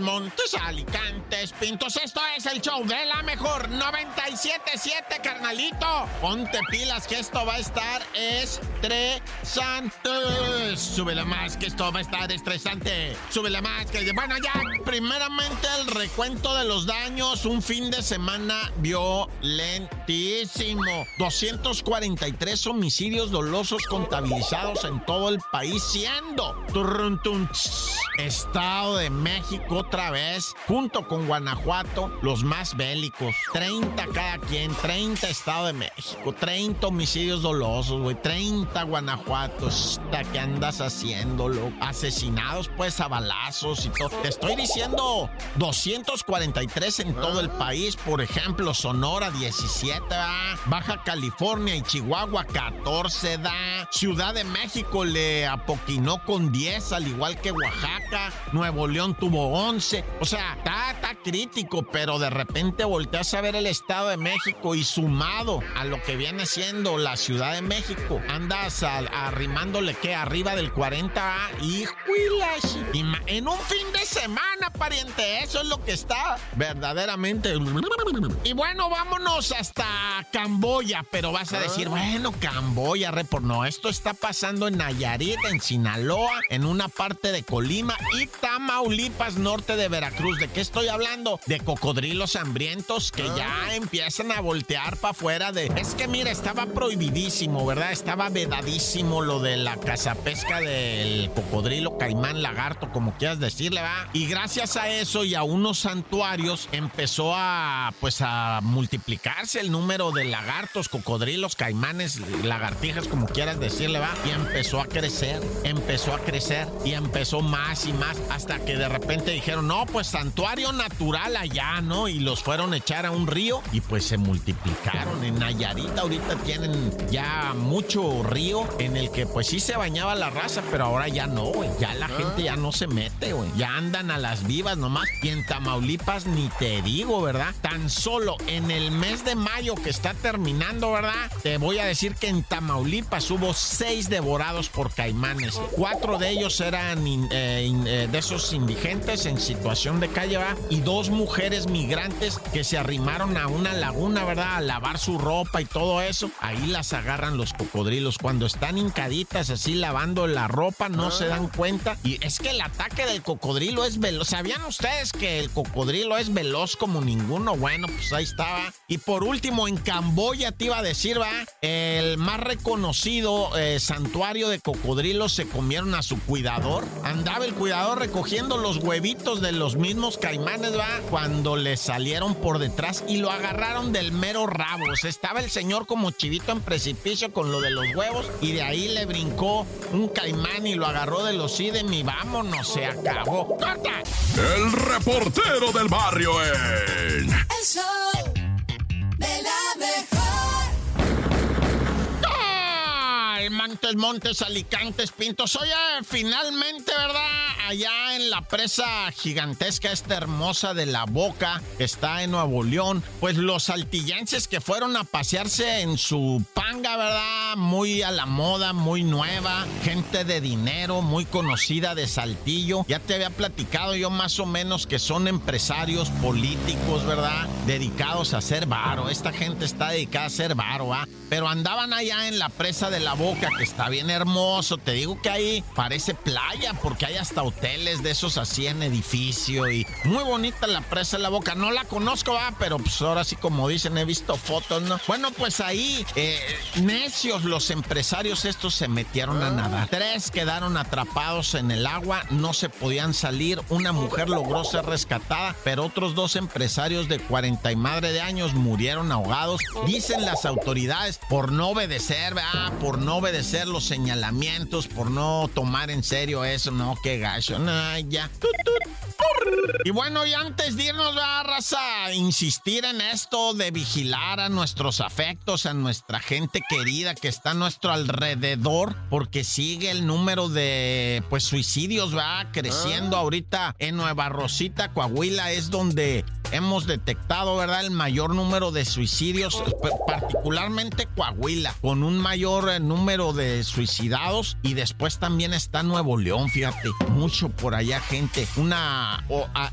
Montes, Montes, Alicantes, Pintos. Esto es el show de la mejor 977, carnalito. Ponte pilas que esto va a estar estresante. Súbele más que esto va a estar estresante. Súbele más que. Bueno, ya, primeramente el recuento de los daños. Un fin de semana violentísimo. 243 homicidios dolosos contabilizados en todo el país, siendo. Estado de México otra vez, junto con Guanajuato, los más bélicos. 30 cada quien, 30 Estado de México, 30 homicidios dolosos, güey, 30 Guanajuatos. ¿Qué andas haciéndolo? Asesinados pues a balazos y todo. Te estoy diciendo 243 en todo el país, por ejemplo, Sonora 17, ¿va? Baja California y Chihuahua 14 da. Ciudad de México le apoquinó con 10, al igual que Oaxaca. Nuevo León tuvo 11. O sea, está, está crítico, pero de repente volteas a ver el Estado de México y sumado a lo que viene siendo la Ciudad de México, andas a- arrimándole que arriba del 40 y en un fin de semana, pariente, eso es lo que está verdaderamente. Y bueno, vámonos hasta Camboya, pero vas a decir, bueno, Camboya, repor, no, esto está pasando en Nayarit, en Sinaloa, en una parte de Colima y Tamaulipas, norte de Veracruz. ¿De qué estoy hablando? De cocodrilos hambrientos que ya empiezan a voltear para afuera de... Es que mira, estaba prohibidísimo, ¿verdad? Estaba vedadísimo lo de la cazapesca del cocodrilo, caimán, lagarto, como quieras decirle, ¿va? Y gracias a eso y a unos santuarios empezó a, pues, a multiplicarse el número de lagartos, cocodrilos, caimanes, lagartijas, como quieras decirle, ¿va? Y empezó a crecer, empezó a crecer y empezó más y más hasta que de repente dijeron, no, pues santuario natural allá, ¿no? Y los fueron a echar a un río y pues se multiplicaron. En Nayarit ahorita tienen ya mucho río en el que pues sí se bañaba la raza, pero ahora ya no, güey. Ya la gente ya no se mete, güey. Ya andan a las vivas nomás. Y en Tamaulipas ni te digo, ¿verdad? Tan solo en el mes de mayo que está terminando, ¿verdad? Te voy a decir que en Tamaulipas hubo seis devorados por caimanes. Cuatro de ellos eran eh, eh, de esos indigentes en situación de calle, ¿verdad? Y dos mujeres migrantes que se arrimaron a una laguna, ¿verdad? A lavar su ropa y todo eso. Ahí las agarran los cocodrilos. Cuando están hincaditas así lavando la ropa, no se dan cuenta. Y es que el ataque del cocodrilo es veloz. ¿Sabían ustedes que el cocodrilo es veloz como ninguno? Bueno, pues ahí estaba. Y por último, en Camboya te iba a decir, va, el más reconocido eh, santuario de cocodrilos se comieron a su cuidador. Andaba el cuidador recogiendo los huevitos de los mismos caimanes, va, cuando le salieron por detrás y lo agarraron del mero rabo. O sea, estaba el señor como chivito en precipicio con lo de los huevos y de ahí le brincó un caimán y lo agarró de los idem y vámonos, se acabó. ¡Corta! El reportero del barrio en... El show Montes, Montes, Alicantes, Pintos. Oye, finalmente, ¿verdad? Allá en la presa gigantesca, esta hermosa de la Boca, que está en Nuevo León, pues los saltillenses que fueron a pasearse en su panga, ¿verdad? Muy a la moda, muy nueva, gente de dinero, muy conocida de Saltillo. Ya te había platicado yo más o menos que son empresarios políticos, ¿verdad? Dedicados a hacer varo. Esta gente está dedicada a hacer varo, ¿ah? Pero andaban allá en la presa de la Boca, está bien hermoso. Te digo que ahí parece playa, porque hay hasta hoteles de esos así en edificio. Y muy bonita la presa de la Boca. No la conozco, ¿ah? Pero pues ahora sí, como dicen, he visto fotos, ¿no? Bueno, pues ahí, eh, necios los empresarios estos se metieron a nadar. Tres quedaron atrapados en el agua, no se podían salir. Una mujer logró ser rescatada, pero otros dos empresarios de 40 y madre de años murieron ahogados. Dicen las autoridades por no obedecer, ¿verdad? Por no obedecer ser los señalamientos por no tomar en serio eso. No, qué gacho. No, ya. Y bueno, y antes de irnos a raza, insistir en esto de vigilar a nuestros afectos, a nuestra gente querida que está a nuestro alrededor, porque sigue el número de pues suicidios va creciendo ahorita en Nueva Rosita, Coahuila es donde hemos detectado, ¿verdad? El mayor número de suicidios, particularmente Coahuila, con un mayor eh, número de suicidados y después también está Nuevo León, fíjate, mucho por allá gente, una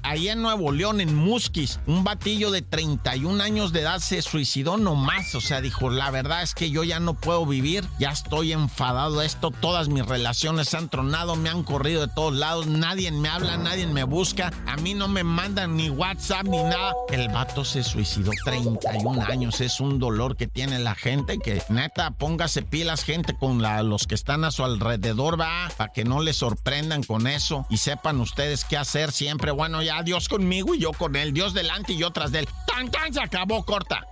ahí en Nuevo León, en Musquis, un batillo de 31 años de edad se suicidó nomás. O sea, dijo, la verdad es que yo ya no puedo vivir, ya estoy enfadado de esto, todas mis relaciones han tronado, me han corrido de todos lados, nadie me habla, nadie me busca, a mí no me mandan ni WhatsApp ni El vato se suicidó 31 años, es un dolor que tiene la gente, que neta, póngase pilas gente con los que están a su alrededor, va, para que no les sorprendan con eso y sepan ustedes qué hacer siempre bueno, ya Dios conmigo y yo con él. Dios delante y yo tras de él. ¡Tan, tan! Se acabó corta.